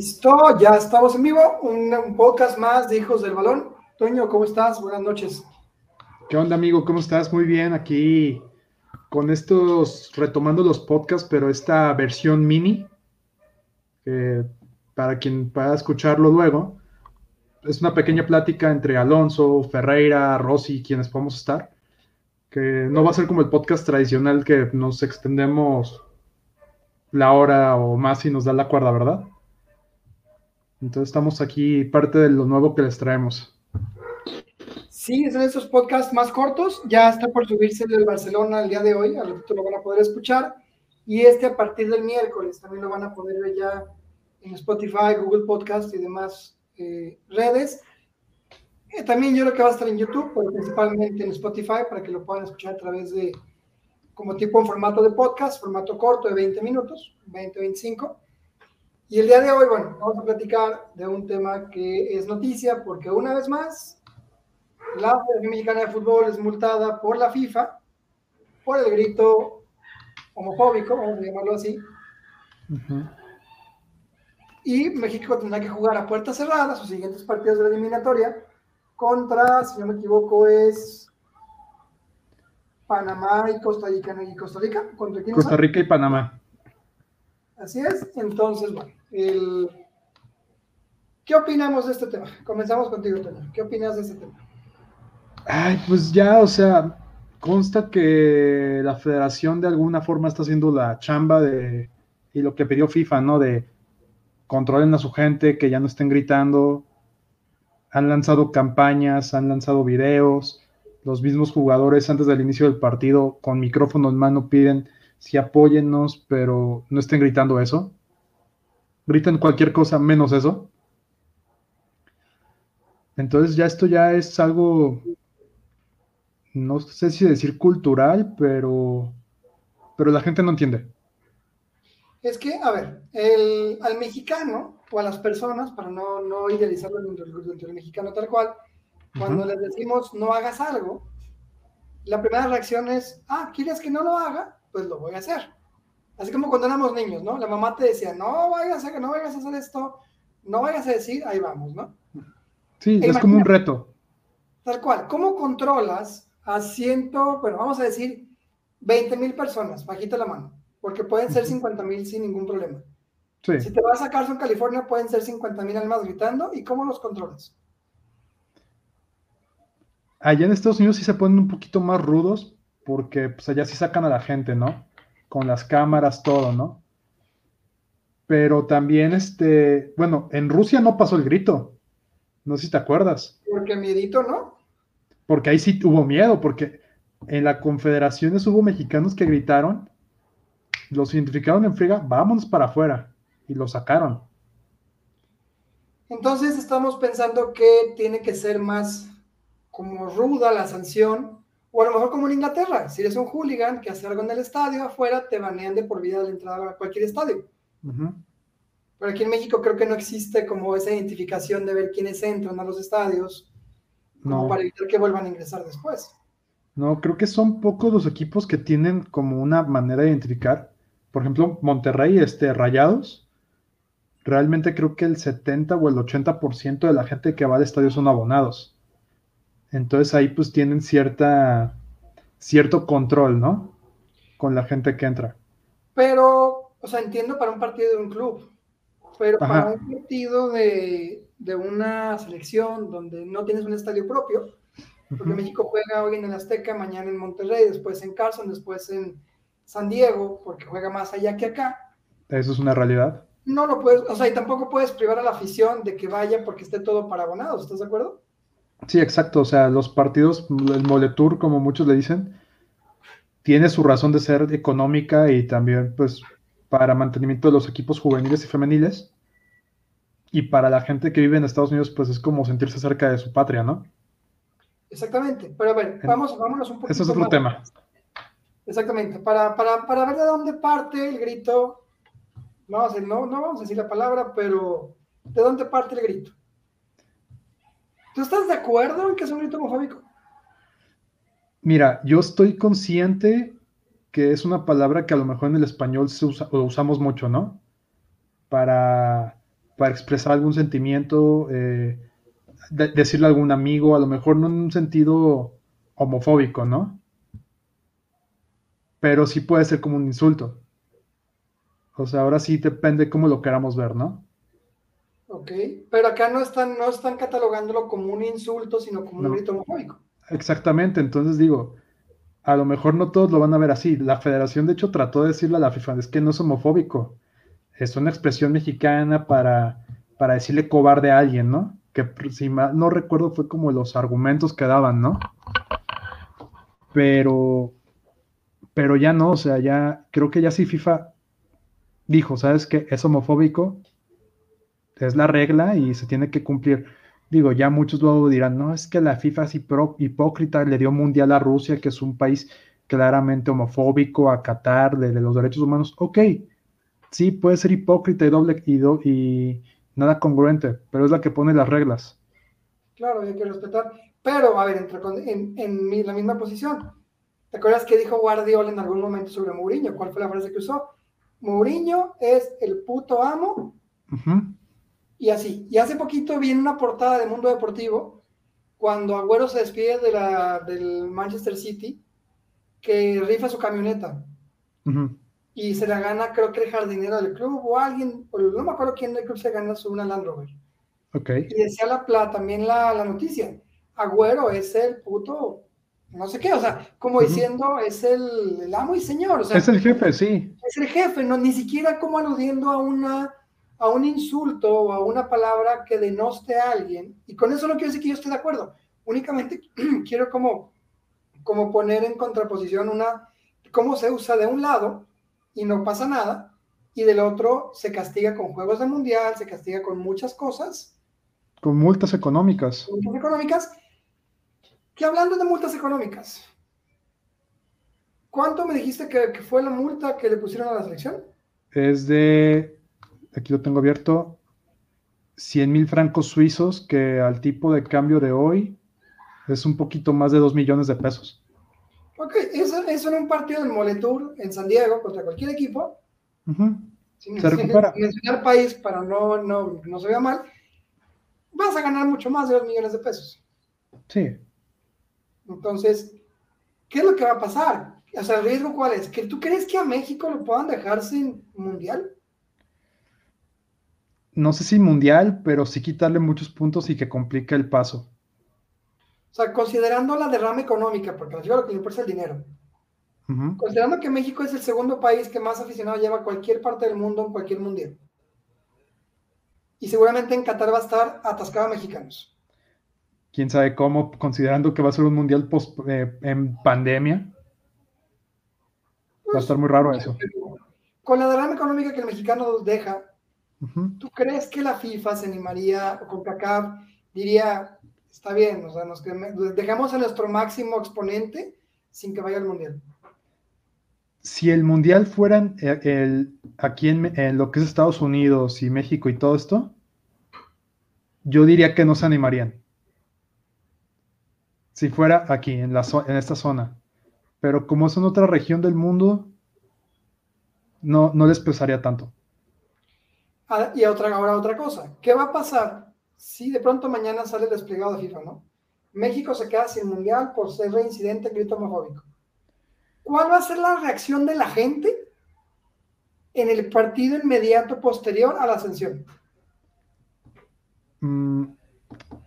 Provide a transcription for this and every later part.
Listo, ya estamos en vivo, un, podcast más de Hijos del Balón. Toño, ¿cómo estás? Buenas noches. ¿Qué onda, amigo? ¿Cómo estás? Muy bien, aquí con estos, retomando los podcasts, pero esta versión mini, para quien pueda escucharlo luego, es una pequeña plática entre Alonso, Ferreira, Rossi, quienes podemos estar, que no va a ser como el podcast tradicional que nos extendemos la hora o más si nos da la cuerda, ¿verdad? Entonces estamos aquí, parte de lo nuevo que les traemos. Sí, son estos podcasts más cortos. Ya está por subirse el del Barcelona el día de hoy, al ratito lo van a poder escuchar. Y este a partir del miércoles también lo van a poder ver ya en Spotify, Google Podcast y demás eh, redes. Eh, también yo creo que va a estar en YouTube, pero principalmente en Spotify para que lo puedan escuchar a través de, como tipo en formato de podcast, formato corto de 20 minutos, 20, 25 y el día de hoy, bueno, vamos a platicar de un tema que es noticia porque una vez más, la Federación Mexicana de Fútbol es multada por la FIFA por el grito homofóbico, vamos a llamarlo así. Y México tendrá que jugar a puertas cerradas sus siguientes partidos de la eliminatoria contra, si no me equivoco, es Panamá y Costa Rica. ¿Y Costa Rica? Costa Rica y Panamá. Así es. Entonces, bueno, ¿qué opinamos de este tema? Comenzamos contigo, Tony. ¿Qué opinas de este tema? Ay, pues ya, o sea, consta que la federación de alguna forma está haciendo la chamba de, y lo que pidió FIFA, ¿no? De controlen a su gente, que ya no estén gritando. Han lanzado campañas, han lanzado videos. Los mismos jugadores antes del inicio del partido con micrófono en mano piden si apóyennos, pero no estén gritando eso. Gritan cualquier cosa menos eso. Entonces ya esto ya es algo, no sé si decir cultural, pero, pero la gente no entiende. Es que, a ver, el, al mexicano o a las personas, para no, no idealizarlo dentro, del mexicano tal cual, cuando les decimos no hagas algo, la primera reacción es, ah, ¿quieres que no lo haga? pues lo voy a hacer. Así como cuando éramos niños, ¿no? La mamá te decía, no vayas a, no vayas a hacer esto, no vayas a decir, ahí vamos, ¿no? Sí, es como un reto. Tal cual. ¿Cómo controlas a ciento, bueno, vamos a decir 20 mil personas, bajita la mano, porque pueden ser 50 mil sin ningún problema. Sí. Si te vas a Carson, California, pueden ser 50 mil almas gritando, ¿y cómo los controlas? Allá en Estados Unidos sí se ponen un poquito más rudos, porque pues allá sí sacan a la gente, ¿no? Con las cámaras, todo, ¿no? Pero también, este, bueno, en Rusia no pasó el grito. No sé si te acuerdas. Porque miedito, ¿no? Porque ahí sí hubo miedo, porque en la confederaciones hubo mexicanos que gritaron, los identificaron en friga, vámonos para afuera, y lo sacaron. Entonces estamos pensando que tiene que ser más como ruda la sanción o a lo mejor como en Inglaterra, si eres un hooligan que hace algo en el estadio, afuera te banean de por vida de la entrada a cualquier estadio. Pero aquí en México creo que no existe como esa identificación de ver quiénes entran a los estadios, como para evitar que vuelvan a ingresar después. No, creo que son pocos los equipos que tienen como una manera de identificar. Por ejemplo, Monterrey, este, Rayados, realmente creo que el 70 o el 80% de la gente que va al estadio son abonados. Entonces ahí pues tienen cierta, cierto control, ¿no? Con la gente que entra. Pero, o sea, entiendo para un partido de un club, pero para un partido de, una selección donde no tienes un estadio propio, porque México juega hoy en el Azteca, mañana en Monterrey, después en Carson, después en San Diego, porque juega más allá que acá. Eso es una realidad. No lo puedes, o sea, y tampoco puedes privar a la afición de que vaya porque esté todo para abonados, ¿estás de acuerdo? Sí, exacto. O sea, los partidos, el Moletour, como muchos le dicen, tiene su razón de ser económica y también, pues, para mantenimiento de los equipos juveniles y femeniles. Y para la gente que vive en Estados Unidos, pues es como sentirse cerca de su patria, ¿no? Exactamente. Pero a ver, vamos, vámonos un poquito. Eso es otro tema. Exactamente. Para, para, para, ver de dónde parte el grito, no, no, no vamos a decir la palabra, pero ¿de dónde parte el grito? ¿Tú estás de acuerdo en que es un grito homofóbico? Mira, yo estoy consciente que es una palabra que a lo mejor en el español se lo usamos mucho, ¿no? Para, para expresar algún sentimiento, eh, decirle a algún amigo, a lo mejor no en un sentido homofóbico, ¿no? Pero sí puede ser como un insulto. O sea, ahora sí depende cómo lo queramos ver, ¿no? Ok, pero acá no están, no están catalogándolo como un insulto, sino como un grito homofóbico. Exactamente, entonces digo, a lo mejor no todos lo van a ver así. La federación, de hecho, trató de decirle a la FIFA, es que no es homofóbico, es una expresión mexicana para, para decirle cobarde a alguien, ¿no? Que si no recuerdo fue como los argumentos que daban, ¿no? Pero, pero ya no, o sea, ya creo que ya sí FIFA dijo, ¿sabes qué? Es homofóbico, es la regla y se tiene que cumplir. Digo, ya muchos luego dirán, no, es que la FIFA es hipócrita, le dio mundial a Rusia, que es un país claramente homofóbico, a Qatar, de, los derechos humanos. Ok, sí, puede ser hipócrita y doble y, y nada congruente, pero es la que pone las reglas. Claro, hay que respetar. Pero, a ver, entre, en, en la misma posición, ¿te acuerdas que dijo Guardiola en algún momento sobre Mourinho? ¿Cuál fue la frase que usó? Mourinho es el puto amo. Y así. Y hace poquito vi en una portada de Mundo Deportivo, cuando Agüero se despide de la, del Manchester City, que rifa su camioneta. Y se la gana, creo que el jardinero del club o alguien, no me acuerdo quién del club se gana su una Land Rover. Okay. Y decía la, plata también la, la noticia. Agüero es el puto no sé qué, o sea, como diciendo, es el, amo y señor. O sea, es el jefe, sí. Es el jefe, no, ni siquiera como aludiendo a una a un insulto o a una palabra que denoste a alguien. Y con eso no quiero decir que yo esté de acuerdo. Únicamente quiero como, como poner en contraposición una, cómo se usa de un lado y no pasa nada, y del otro se castiga con juegos de mundial, se castiga con muchas cosas. Con multas económicas. Multas económicas que hablando de multas económicas, ¿cuánto me dijiste que, fue la multa que le pusieron a la selección? Es de, aquí lo tengo abierto, 100 mil francos suizos, que al tipo de cambio de hoy es un poquito más de 2 millones de pesos. Ok, eso, eso en un partido en Moletour, en San Diego, contra cualquier equipo. se recupera. mencionar país para no, no, no se vea mal, vas a ganar mucho más de 2 millones de pesos. Sí. Entonces, ¿qué es lo que va a pasar? O sea, el riesgo cuál es? ¿Que tú crees que a México lo puedan dejar sin mundial? No sé si mundial, pero sí quitarle muchos puntos y que complique el paso. O sea, considerando la derrama económica, porque lleva lo que le importa el dinero. Considerando que México es el segundo país que más aficionados lleva a cualquier parte del mundo en cualquier mundial. Y seguramente en Qatar va a estar atascado a mexicanos quién sabe cómo, considerando que va a ser un mundial post, eh, en pandemia. va a estar muy raro eso. Con la derrama económica que el mexicano ¿tú crees que la FIFA se animaría, o con CACAF diría, está bien, o sea, nos dejamos a nuestro máximo exponente sin que vaya al mundial? Si el mundial fuera eh, el, aquí en, en lo que es Estados Unidos y México y todo esto, yo diría que no se animarían si fuera aquí, en, la en esta zona. Pero como es en otra región del mundo, no, no les pesaría tanto. Ah, y otra, ahora otra cosa, ¿qué va a pasar si de pronto mañana sale el desplegado de FIFA, ¿no? México se queda sin mundial por ser reincidente grito homofóbico. ¿Cuál va a ser la reacción de la gente en el partido inmediato posterior a la ascensión? Mm,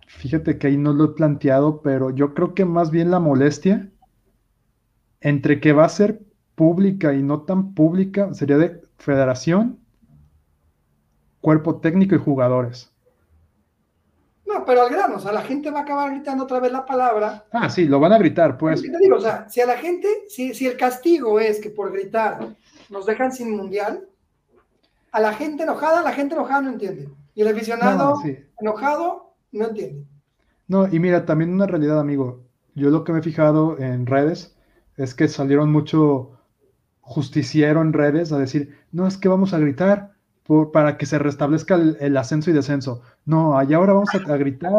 Fíjate que ahí no lo he planteado, pero yo creo que más bien la molestia entre que va a ser pública y no tan pública sería de federación, cuerpo técnico y jugadores. No, pero al grano, o sea, la gente va a acabar gritando otra vez la palabra. Ah, sí, lo van a gritar, pues. Te digo, o sea, si a la gente, si, si el castigo es que por gritar nos dejan sin mundial, a la gente enojada, la gente enojada no entiende. Y el aficionado enojado no entiende. No, y mira, también una realidad, amigo. Yo lo que me he fijado en redes es que salieron mucho justiciero en redes a decir, no, es que vamos a gritar para que se restablezca el, ascenso y descenso. No, allá ahora vamos a, gritar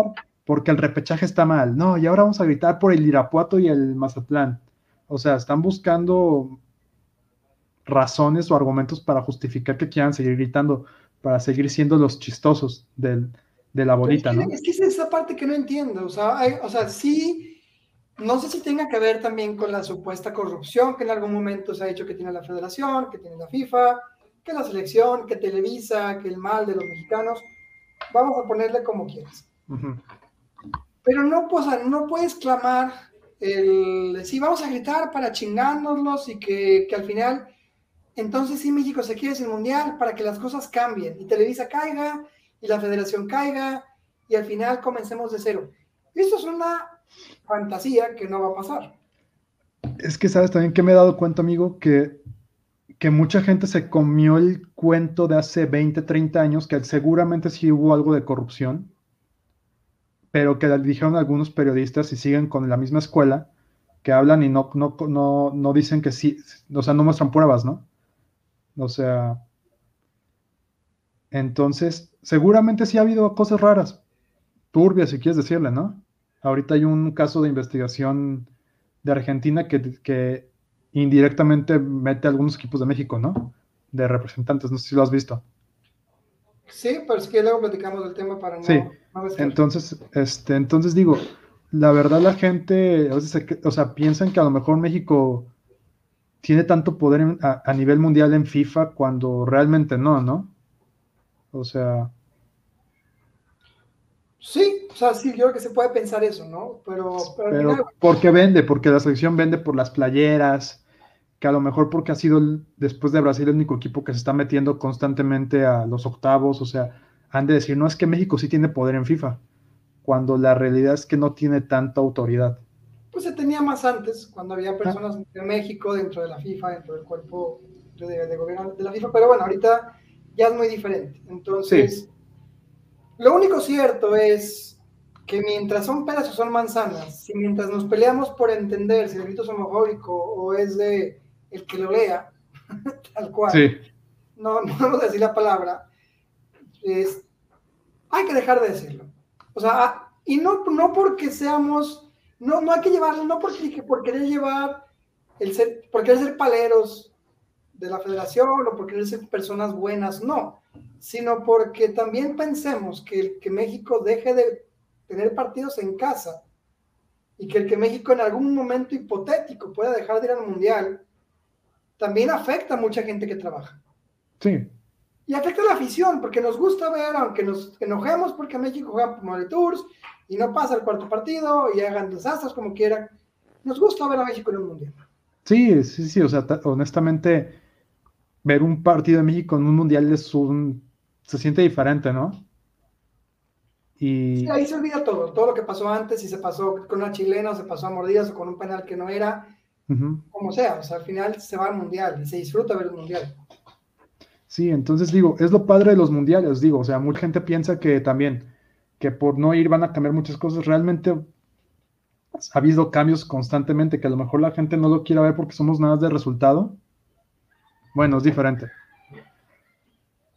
porque el repechaje está mal. No, y ahora vamos a gritar por el Irapuato y el Mazatlán. O sea, están buscando razones o argumentos para justificar que quieran seguir gritando. para seguir siendo los chistosos del, de la bolita, es que, ¿no? Es que es esa parte que no entiendo, o sea, o sea, sí, no sé si tenga que ver también con la supuesta corrupción que en algún momento se ha dicho que tiene la federación, que tiene la FIFA, que la selección, que Televisa, que el mal de los mexicanos, vamos a ponerle como quieras. Pero no, pues, no puedes clamar el, sí, vamos a gritar para chingárnoslos y que, que al final, entonces sí, México se quiere el mundial para que las cosas cambien y Televisa caiga y la federación caiga y al final comencemos de cero. Esto es una fantasía que no va a pasar. Es que sabes también que me he dado cuenta, amigo, que, que mucha gente se comió el cuento de hace 20, 30 años, que seguramente sí hubo algo de corrupción, pero que dijeron algunos periodistas y siguen con la misma escuela, que hablan y no, no, no, no dicen que sí, o sea, no muestran pruebas, ¿no? O sea, entonces, seguramente sí ha habido cosas raras, turbias, si quieres decirle, ¿no? Ahorita hay un caso de investigación de Argentina que, que indirectamente mete a algunos equipos de México, ¿no? De representantes, no sé si lo has visto. Sí, pero es que luego platicamos del tema para no. Sí, entonces, este, entonces digo, la verdad la gente, o sea, piensan que a lo mejor México tiene tanto poder a, nivel mundial en FIFA cuando realmente no, ¿no? O sea. Sí, o sea, sí, yo creo que se puede pensar eso, ¿no? Pero, pero, porque vende, porque la selección vende por las playeras, que a lo mejor porque ha sido después de Brasil el único equipo que se está metiendo constantemente a los octavos, o sea, han de decir, no es que México sí tiene poder en FIFA, cuando la realidad es que no tiene tanta autoridad. Pues se tenía más antes, cuando había personas de México dentro de la FIFA, dentro del cuerpo de gobierno de la FIFA, pero bueno, ahorita ya es muy diferente. Entonces, lo único cierto es que mientras son peras o son manzanas, si mientras nos peleamos por entender si el grito es homofóbico o es de el que lo lea, tal cual, no, no vamos a decir la palabra, es, hay que dejar de decirlo. O sea, y no, no porque seamos, no, no hay que llevarlo, no porque, por querer llevar, el ser, por querer ser paleros de la federación o por querer ser personas buenas, no, sino porque también pensemos que el que México deje de tener partidos en casa y que el que México en algún momento hipotético pueda dejar de ir al mundial, también afecta a mucha gente que trabaja. Sí. Y afecta a la afición, porque nos gusta ver, aunque nos enojemos porque México juega por Tours y no pasa el cuarto partido y hagan desastres como quieran, nos gusta ver a México en un mundial. Sí, sí, sí, o sea, honestamente, ver un partido de México en un mundial es un, se siente diferente, ¿no? Y... Sí, ahí se olvida todo, todo lo que pasó antes, si se pasó con una chilena o se pasó a mordidas o con un penal que no era, como sea, o sea, al final se va al mundial y se disfruta ver el mundial. Sí, entonces digo, es lo padre de los mundiales, digo, o sea, mucha gente piensa que también, que por no ir van a cambiar muchas cosas, realmente ha habido cambios constantemente, que a lo mejor la gente no lo quiera ver porque somos nada de resultado, bueno, es diferente.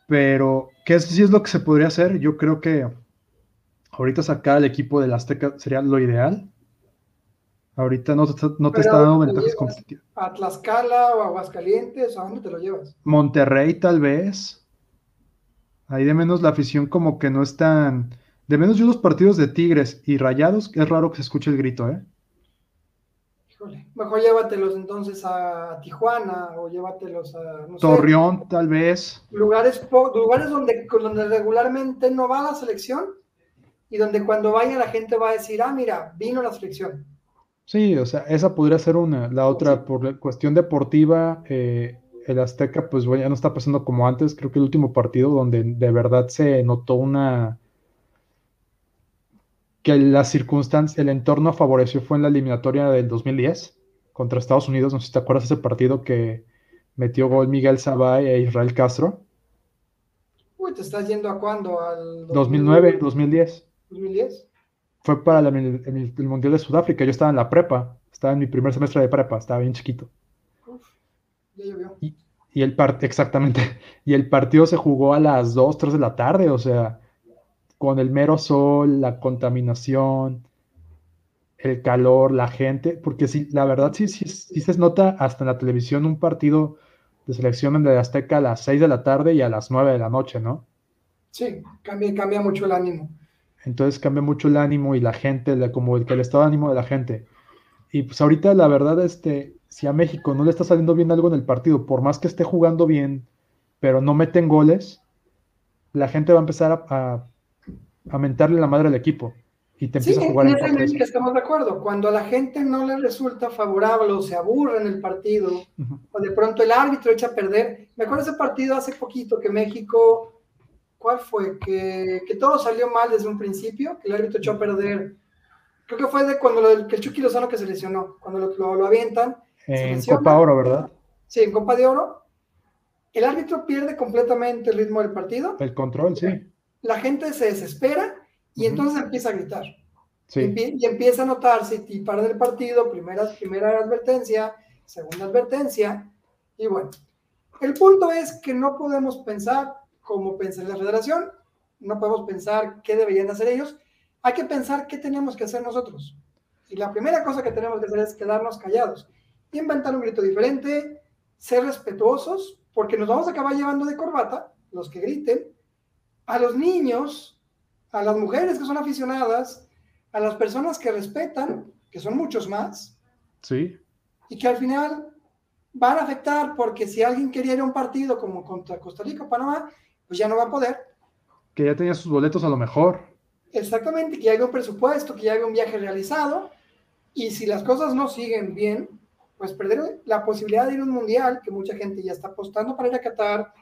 Pero, ¿qué sí es lo que se podría hacer? Yo creo que ahorita sacar al equipo del Azteca sería lo ideal. Ahorita no te, no te está dando ventajas competitivas. ¿A Tlaxcala o Aguascalientes? ¿A dónde te lo llevas? Monterrey, tal vez. Ahí de menos la afición como que no es tan... De menos yo los partidos de Tigres y Rayados, es raro que se escuche el grito, ¿eh? mejor llévatelos entonces a Tijuana o llévatelos a Torreón, tal vez. Lugares, lugares donde, donde regularmente no va la selección y donde cuando vaya la gente va a decir, ah, mira, vino la selección. Sí, o sea, esa podría ser una. La otra, por cuestión deportiva, eh, el Azteca, pues ya no está pasando como antes. Creo que el último partido donde de verdad se notó una que la circunstancia, el entorno favoreció fue en la eliminatoria del 2010 contra Estados Unidos. No sé si te acuerdas de ese partido que metió gol Miguel Sabay e Israel Castro. Uy, ¿te estás yendo a cuándo? ¿Al 2009, 2010? 2010. Fue para el, Mundial de Sudáfrica. Yo estaba en la prepa. Estaba en mi primer semestre de prepa. Estaba bien chiquito. Uf, ya llovió. Y, y el exactamente. Y el partido se jugó a las 2, 3 de la tarde. O sea, con el mero sol, la contaminación, el calor, la gente, porque sí, la verdad sí, sí, sí se nota hasta en la televisión un partido de selección en el Azteca a las 6 de la tarde y a las 9 de la noche, ¿no? Sí, cambia, cambia mucho el ánimo. Entonces cambia mucho el ánimo y la gente, como el, el estado de ánimo de la gente. Y pues ahorita la verdad, este, si a México no le está saliendo bien algo en el partido, por más que esté jugando bien, pero no meten goles, la gente va a empezar a, a, mentarle la madre al equipo y te empieza a jugar en que estamos de acuerdo. Cuando a la gente no le resulta favorable o se aburre en el partido, o de pronto el árbitro echa a perder. Me acuerdo ese partido hace poquito que México, ¿cuál fue? Que, que todo salió mal desde un principio, que el árbitro echó a perder. Creo que fue de cuando lo, que el Chucky Lozano que se lesionó, cuando lo, lo, avientan. En Copa Oro, ¿verdad? Sí, en Copa de Oro el árbitro pierde completamente el ritmo del partido. El control, sí. La gente se desespera y entonces empieza a gritar. Sí. Y, empieza a notar si para el partido, primera, primera advertencia, segunda advertencia. Y bueno, el punto es que no podemos pensar como piensa la federación, no podemos pensar qué deberían hacer ellos, hay que pensar qué tenemos que hacer nosotros. Y la primera cosa que tenemos que hacer es quedarnos callados, inventar un grito diferente, ser respetuosos, porque nos vamos a acabar llevando de corbata, los que griten, a los niños, a las mujeres que son aficionadas, a las personas que respetan, que son muchos más. Sí. Y que al final van a afectar porque si alguien quería ir a un partido como contra Costa Rica o Panamá, pues ya no va a poder. Que ya tenía sus boletos a lo mejor. Exactamente, que ya hay un presupuesto, que ya hay un viaje realizado. Y si las cosas no siguen bien, pues perder la posibilidad de ir a un mundial, que mucha gente ya está apostando para ir a Qatar,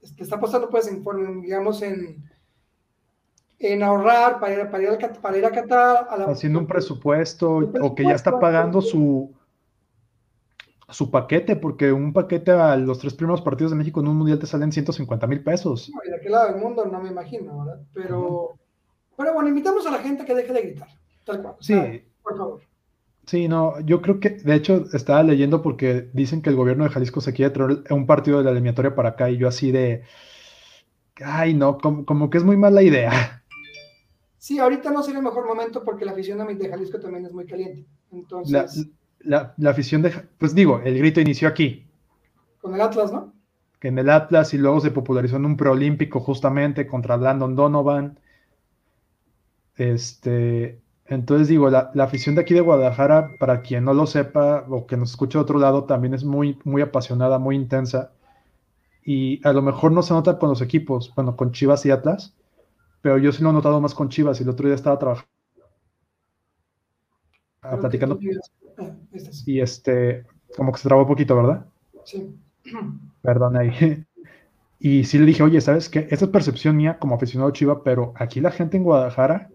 este, está apostando pues en, digamos, en, en ahorrar para ir, para ir, a, para ir a Qatar. Haciendo un presupuesto, o que ya está pagando su, su paquete, porque un paquete a los tres primeros partidos de México en un mundial te salen 150 mil pesos. No, y de aquel lado del mundo no me imagino, ¿verdad? Pero, pero bueno, invitamos a la gente que deje de gritar, tal cual. Sí. por favor. Sí, no, yo creo que, de hecho, estaba leyendo porque dicen que el gobierno de Jalisco se quiere traer un partido de la eliminatoria para acá y yo así de, ay, no, como, que es muy mala idea. Sí, ahorita no sería el mejor momento porque la afición de Jalisco también es muy caliente. Entonces... La, afición de, pues digo, el grito inició aquí. Con el Atlas, ¿no? Que en el Atlas y luego se popularizó en un preolímpico justamente contra Landon Donovan. Este, entonces digo, la, afición de aquí de Guadalajara, para quien no lo sepa o que nos escuche de otro lado, también es muy, muy apasionada, muy intensa. Y a lo mejor no se nota con los equipos, bueno, con Chivas y Atlas, pero yo sí lo he notado más con Chivas y el otro día estaba trabajando, platicando. Ah, y este, como que se trabó un poquito, ¿verdad? Sí. Perdón ahí. Y sí le dije, oye, ¿sabes qué? Esta es percepción mía como aficionado Chiva, pero aquí la gente en Guadalajara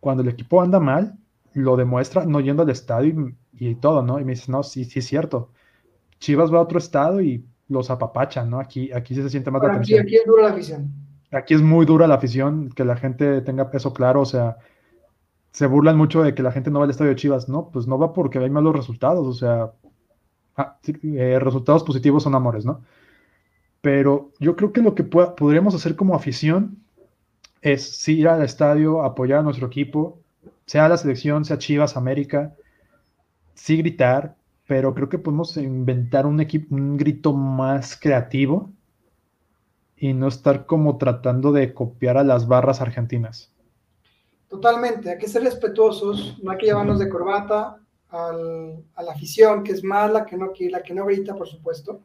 cuando el equipo anda mal, lo demuestra no yendo al estadio y, todo, ¿no? Y me dice, no, sí, sí es cierto. Chivas va a otro estado y los apapachan, ¿no? Aquí, aquí se siente más la atención. Aquí es dura la afición. Aquí es muy dura la afición, que la gente tenga peso claro, o sea, se burlan mucho de que la gente no va al estadio de Chivas, ¿no? Pues no va porque hay malos resultados, o sea, ah, eh, resultados positivos son amores, ¿no? Pero yo creo que lo que podríamos hacer como afición es sí ir al estadio, apoyar a nuestro equipo, sea la selección, sea Chivas, América, sí gritar, pero creo que podemos inventar un, un grito más creativo y no estar como tratando de copiar a las barras argentinas. Totalmente, hay que ser respetuosos, no hay que llevarnos de corbata a la afición, que es más la que no, la que no grita, por supuesto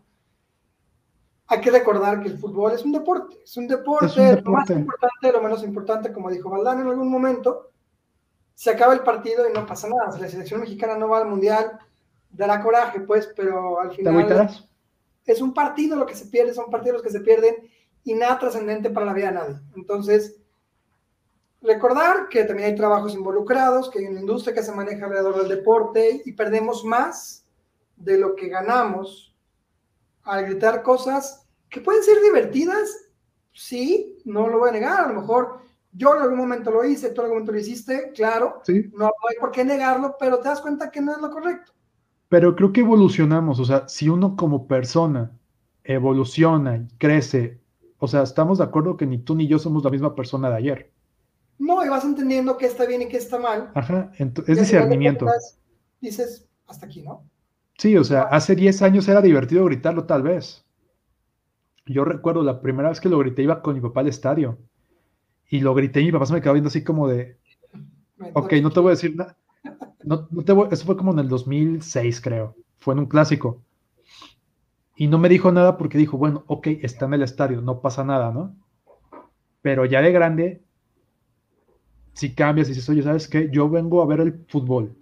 hay que recordar que el fútbol es un deporte, es un deporte, lo más importante, lo menos importante, como dijo Valdán en algún momento, se acaba el partido y no pasa nada. Si la selección mexicana no va al mundial, dará coraje, pues, pero al final es un partido lo que se pierde, son partidos los que se pierden y nada trascendente para la vida de nadie. Entonces, recordar que también hay trabajos involucrados, que hay una industria que se maneja alrededor del deporte y perdemos más de lo que ganamos al gritar cosas que pueden ser divertidas, sí, no lo voy a negar, a lo mejor yo en algún momento lo hice, tú en algún momento lo hiciste, claro, sí. no hay por qué negarlo, pero te das cuenta que no es lo correcto. Pero creo que evolucionamos, o sea, si uno como persona evoluciona y crece, o sea, estamos de acuerdo que ni tú ni yo somos la misma persona de ayer. No, y vas entendiendo qué está bien y qué está mal. Ajá, es discernimiento. Dices, hasta aquí, ¿no? Sí, o sea, hace 10 años era divertido gritarlo tal vez. Yo recuerdo la primera vez que lo grité iba con mi papá al estadio y lo grité y mi papá se me quedó viendo así como de, ok, no te voy a decir nada. No, no te voy, eso fue como en el 2006, creo. Fue en un clásico. Y no me dijo nada porque dijo, bueno, ok, está en el estadio, no pasa nada, ¿no? Pero ya de grande, si cambias y dices, oye, ¿sabes qué? Yo vengo a ver el fútbol,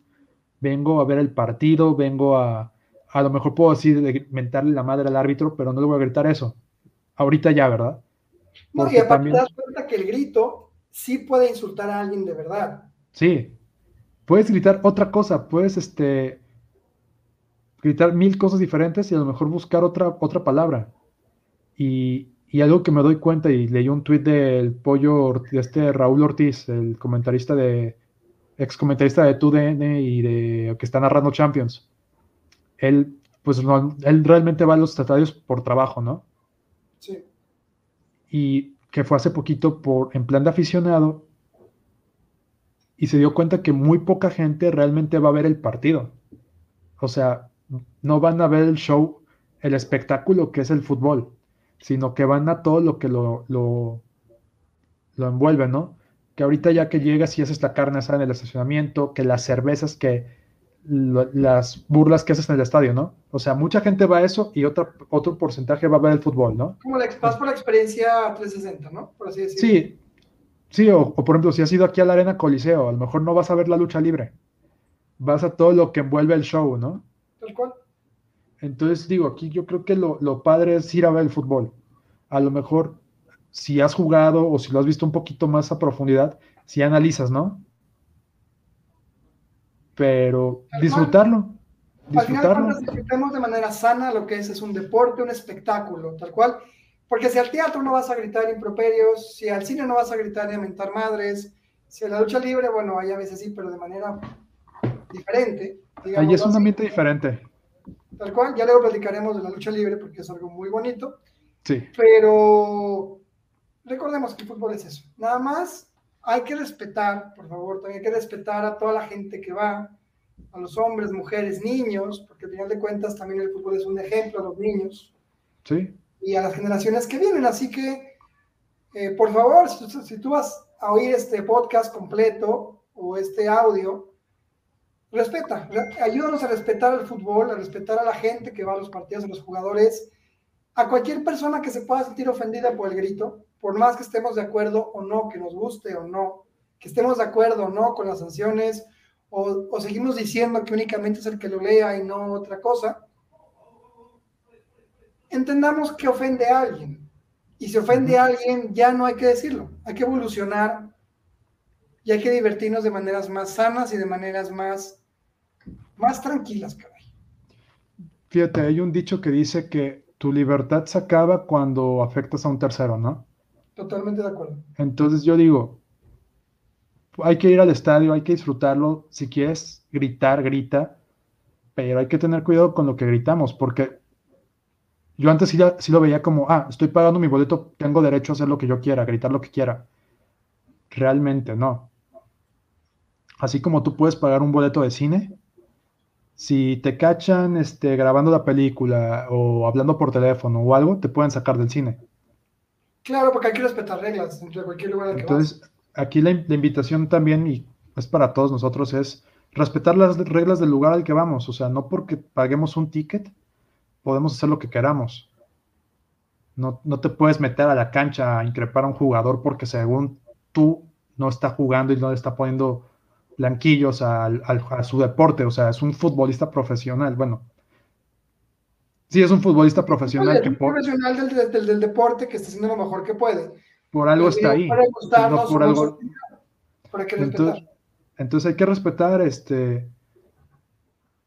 vengo a ver el partido, vengo a, a lo mejor puedo decir, mentarle la madre al árbitro, pero no le voy a gritar eso. Ahorita ya, ¿verdad? No, y aparte te das cuenta que el grito sí puede insultar a alguien de verdad. Sí, puedes gritar otra cosa, puedes este, gritar mil cosas diferentes y a lo mejor buscar otra, otra palabra. Y, y algo que me doy cuenta, y leí un tuit del pollo de este Raúl Ortiz, el comentarista de, ex comentarista de TUDN y de que está narrando Champions. Él, pues él realmente va a los estadios por trabajo, ¿no? Sí. Y que fue hace poquito por, en plan de aficionado y se dio cuenta que muy poca gente realmente va a ver el partido. O sea, no van a ver el show, el espectáculo que es el fútbol sino que van a todo lo que lo, lo, envuelve, ¿no? Que ahorita ya que llegas y haces la carne asada en el estacionamiento, que las cervezas, que las burlas que haces en el estadio, ¿no? O sea, mucha gente va a eso y otra, otro porcentaje va a ver el fútbol, ¿no? Como la, vas por la experiencia 360, ¿no? Por así decirlo. Sí, sí, o, o, por ejemplo, si has ido aquí a la Arena Coliseo, a lo mejor no vas a ver la lucha libre, vas a todo lo que envuelve el show, ¿no? Tal cual. Entonces, digo, aquí yo creo que lo, padre es ir a ver el fútbol. A lo mejor, si has jugado o si lo has visto un poquito más a profundidad, si analizas, ¿no? Pero disfrutarlo. disfrutarlo. Al final, disfrutemos de manera sana lo que es, es un deporte, un espectáculo, tal cual. Porque si al teatro no vas a gritar improperios, si al cine no vas a gritar y mentar madres, si a la lucha libre, bueno, hay a veces sí, pero de manera diferente. Ahí es un ambiente diferente. Tal cual, ya luego platicaremos de la lucha libre porque es algo muy bonito. Sí. Pero recordemos que el fútbol es eso. Nada más hay que respetar, por favor, también hay que respetar a toda la gente que va, a los hombres, mujeres, niños, porque al final de cuentas también el fútbol es un ejemplo a los niños. Sí. Y a las generaciones que vienen. Así que, eh, por favor, si, si tú vas a oír este podcast completo o este audio, respeta, ayúdanos a respetar el fútbol, a respetar a la gente que va a los partidos, a los jugadores, a cualquier persona que se pueda sentir ofendida por el grito, por más que estemos de acuerdo o no, que nos guste o no, que estemos de acuerdo o no con las sanciones, o, seguimos diciendo que únicamente es el que lo lea y no otra cosa, entendamos que ofende a alguien. Y si ofende a alguien, ya no hay que decirlo, hay que evolucionar y hay que divertirnos de maneras más sanas y de maneras más más tranquilas, caray. Fíjate, hay un dicho que dice que tu libertad se acaba cuando afectas a un tercero, ¿no? Totalmente de acuerdo. Entonces yo digo, hay que ir al estadio, hay que disfrutarlo. Si quieres gritar, grita, pero hay que tener cuidado con lo que gritamos, porque yo antes sí, sí, lo veía como, ah, estoy pagando mi boleto, tengo derecho a hacer lo que yo quiera, gritar lo que quiera. Realmente no. Así como tú puedes pagar un boleto de cine, si te cachan este, grabando la película o hablando por teléfono o algo, te pueden sacar del cine. Claro, porque hay que respetar reglas entre cualquier lugar al que Entonces, aquí la, invitación también, y es para todos nosotros, es respetar las reglas del lugar al que vamos. O sea, no porque paguemos un ticket, podemos hacer lo que queramos. No, no te puedes meter a la cancha a increpar a un jugador porque según tú no está jugando y no le está poniendo blanquillos a, su deporte, o sea, es un futbolista profesional, bueno. Sí, es un futbolista profesional. Es un profesional del, deporte que está haciendo lo mejor que puede. Por algo está ahí. por algo... entonces, entonces, hay que respetar, este,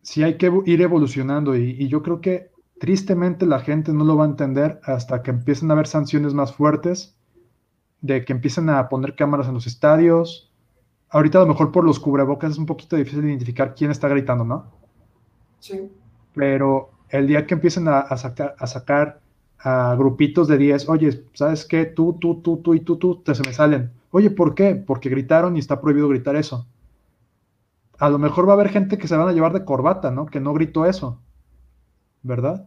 sí hay que ir evolucionando y, y yo creo que tristemente la gente no lo va a entender hasta que empiecen a haber sanciones más fuertes, de que empiecen a poner cámaras en los estadios, ahorita a lo mejor por los cubrebocas es un poquito difícil identificar quién está gritando, ¿no? Sí. Pero el día que empiecen a, sacar, a sacar a grupitos de 10, oye, ¿sabes qué? Tú, tú, tú, tú y tú, tú, te se me salen. Oye, ¿por qué? Porque gritaron y está prohibido gritar eso. A lo mejor va a haber gente que se van a llevar de corbata, ¿no? Que no gritó eso. ¿Verdad?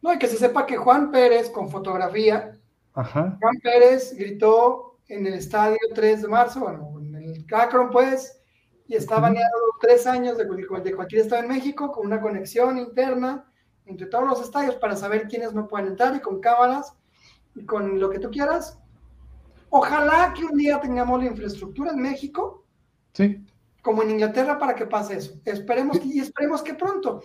No, y que se sepa que Juan Pérez, con fotografía, Ajá. Juan Pérez gritó en el estadio 3 de marzo, bueno, Cacron, pues, y está baneado tres años de, de cualquier estado en México con una conexión interna entre todos los estadios para saber quiénes no pueden entrar y con cámaras y con lo que tú quieras. Ojalá que un día tengamos la infraestructura en México, sí. como en Inglaterra, para que pase eso. Esperemos que, y esperemos que pronto.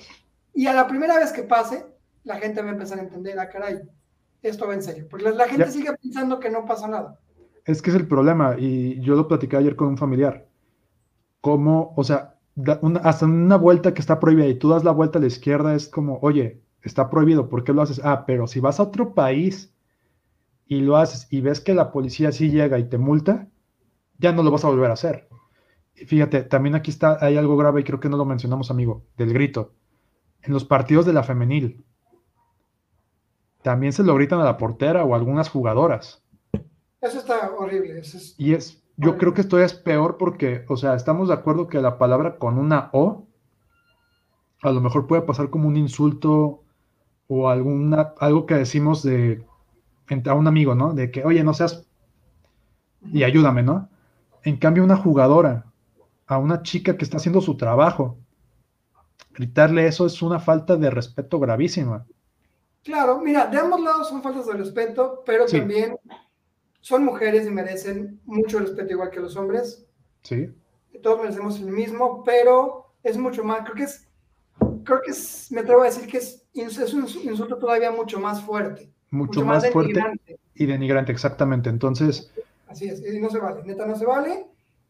Y a la primera vez que pase, la gente va a empezar a entender, ah, caray, esto va en serio. Porque la gente sigue pensando que no pasa nada. Es que es el problema, y yo lo platicé ayer con un familiar. Como, o sea, hasta una vuelta que está prohibida y tú das la vuelta a la izquierda, es como, oye, está prohibido, ¿por qué lo haces? Ah, pero si vas a otro país y lo haces y ves que la policía sí llega y te multa, ya no lo vas a volver a hacer. fíjate, también aquí está, hay algo grave y creo que no lo mencionamos, amigo, del grito. En los partidos de la femenil, también se lo gritan a la portera o a algunas jugadoras. Eso está horrible. Y es, yo creo que esto es peor porque, o sea, estamos de acuerdo que la palabra con una O a lo mejor puede pasar como un insulto o alguna, algo que decimos de a un amigo, ¿no? De que, oye, no seas y ayúdame, ¿no? En cambio, una jugadora, a una chica que está haciendo su trabajo, gritarle eso es una falta de respeto gravísima. Claro, mira, de ambos lados son faltas de respeto, pero también son mujeres y merecen mucho respeto igual que los hombres. Sí. Todos merecemos el mismo, pero es mucho más, creo que es, creo que es, me atrevo a decir que es, es un insulto todavía mucho más fuerte. Mucho, más, fuerte y denigrante, exactamente. Entonces... Así es, y no se vale, neta no se vale,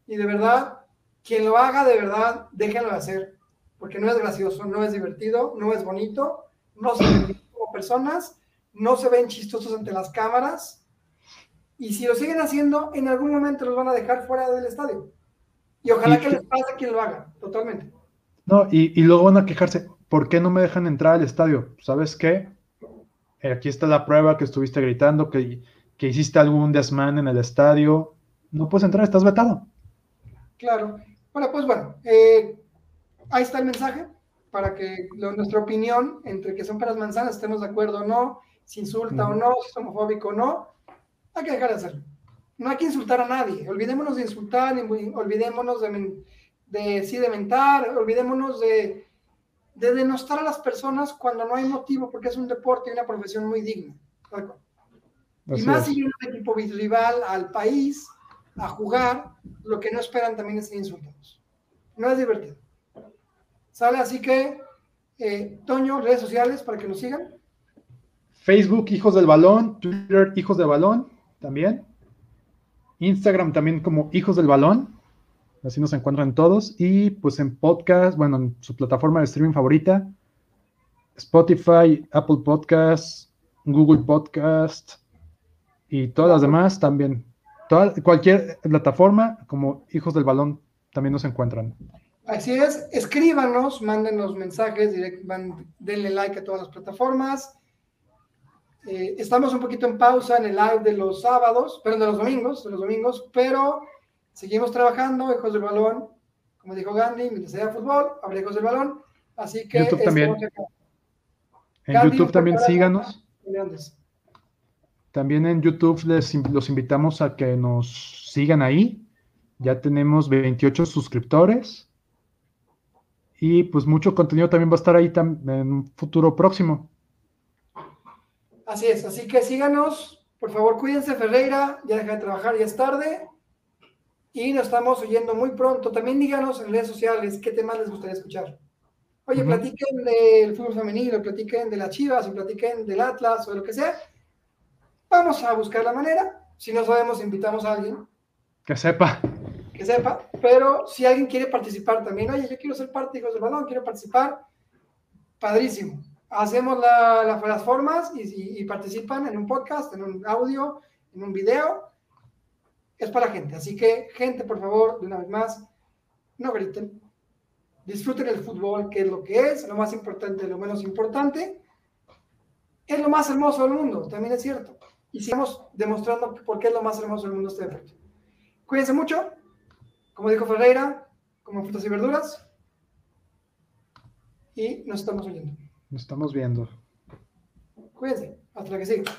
y de verdad, quien lo haga, de verdad, déjenlo hacer, porque no es gracioso, no es divertido, no es bonito, no se ven como personas, no se ven chistosos ante las cámaras, y si lo siguen haciendo, en algún momento los van a dejar fuera del estadio. Y ojalá que les pase quien lo haga, totalmente. No, y, luego van a quejarse, ¿por qué no me dejan entrar al estadio? ¿Sabes qué? Eh, aquí está la prueba que estuviste gritando, que, que hiciste algún desmán en el estadio. No puedes entrar, estás vetado. Claro. Bueno, pues bueno, eh, ahí está el mensaje para que nuestra opinión entre que son para las manzanas estemos de acuerdo o no, si insulta o no, si es homofóbico o no, hay que dejar de hacerlo. No hay que insultar a nadie. Olvidémonos de insultar, olvidémonos de, de sí, de mentar, olvidémonos de, de denostar a las personas cuando no hay motivo, porque es un deporte y una profesión muy digna. y más si viene un equipo rival al país a jugar, lo que no esperan también es ser insultados. No es divertido. ¿Sale? Así que, eh, Toño, redes sociales para que nos sigan. Facebook, Hijos del Balón, Twitter, Hijos del Balón, también. Instagram también como Hijos del Balón. Así nos encuentran todos. Y pues en podcast, bueno, en su plataforma de streaming favorita. Spotify, Apple Podcasts, Google Podcast y todas las demás también. cualquier plataforma como Hijos del Balón también nos encuentran. Así es, escríbanos, mándenos mensajes, denle like a todas las plataformas. Eh, estamos un poquito en pausa en el live de los sábados, perdón, de los domingos, de los domingos, pero seguimos trabajando, Hijos del Balón, como dijo Gandhi, mientras sea fútbol, habrá Hijos del Balón, así que... YouTube también. En YouTube también síganos. También en YouTube les los invitamos a que nos sigan ahí. Ya tenemos 28 suscriptores. Y pues mucho contenido también va a estar ahí en un futuro próximo. Así es, así que síganos, por favor cuídense Ferreira, ya deja de trabajar, ya es tarde y nos estamos oyendo muy pronto. También díganos en redes sociales qué temas les gustaría escuchar. Oye, platiquen del fútbol femenino, platiquen de las Chivas, o platiquen del Atlas o de lo que sea. Vamos a buscar la manera. Si no sabemos, invitamos a alguien. Que sepa. Que sepa. Pero si alguien quiere participar también, oye, yo quiero ser parte, hijos del balón, quiero participar, padrísimo hacemos las formas y, participan en un podcast, en un audio, en un video. Es para gente. Así que, gente, por favor, de una vez más, no griten. Disfruten el fútbol, que es lo que es, lo más importante, lo menos importante. Es lo más hermoso del mundo, también es cierto. Y sigamos demostrando por qué es lo más hermoso del mundo este deporte. Cuídense mucho. Como dijo Ferreira, como frutas y verduras. Y nos estamos oyendo. Nos estamos viendo. Cuídense. Hasta la que siga.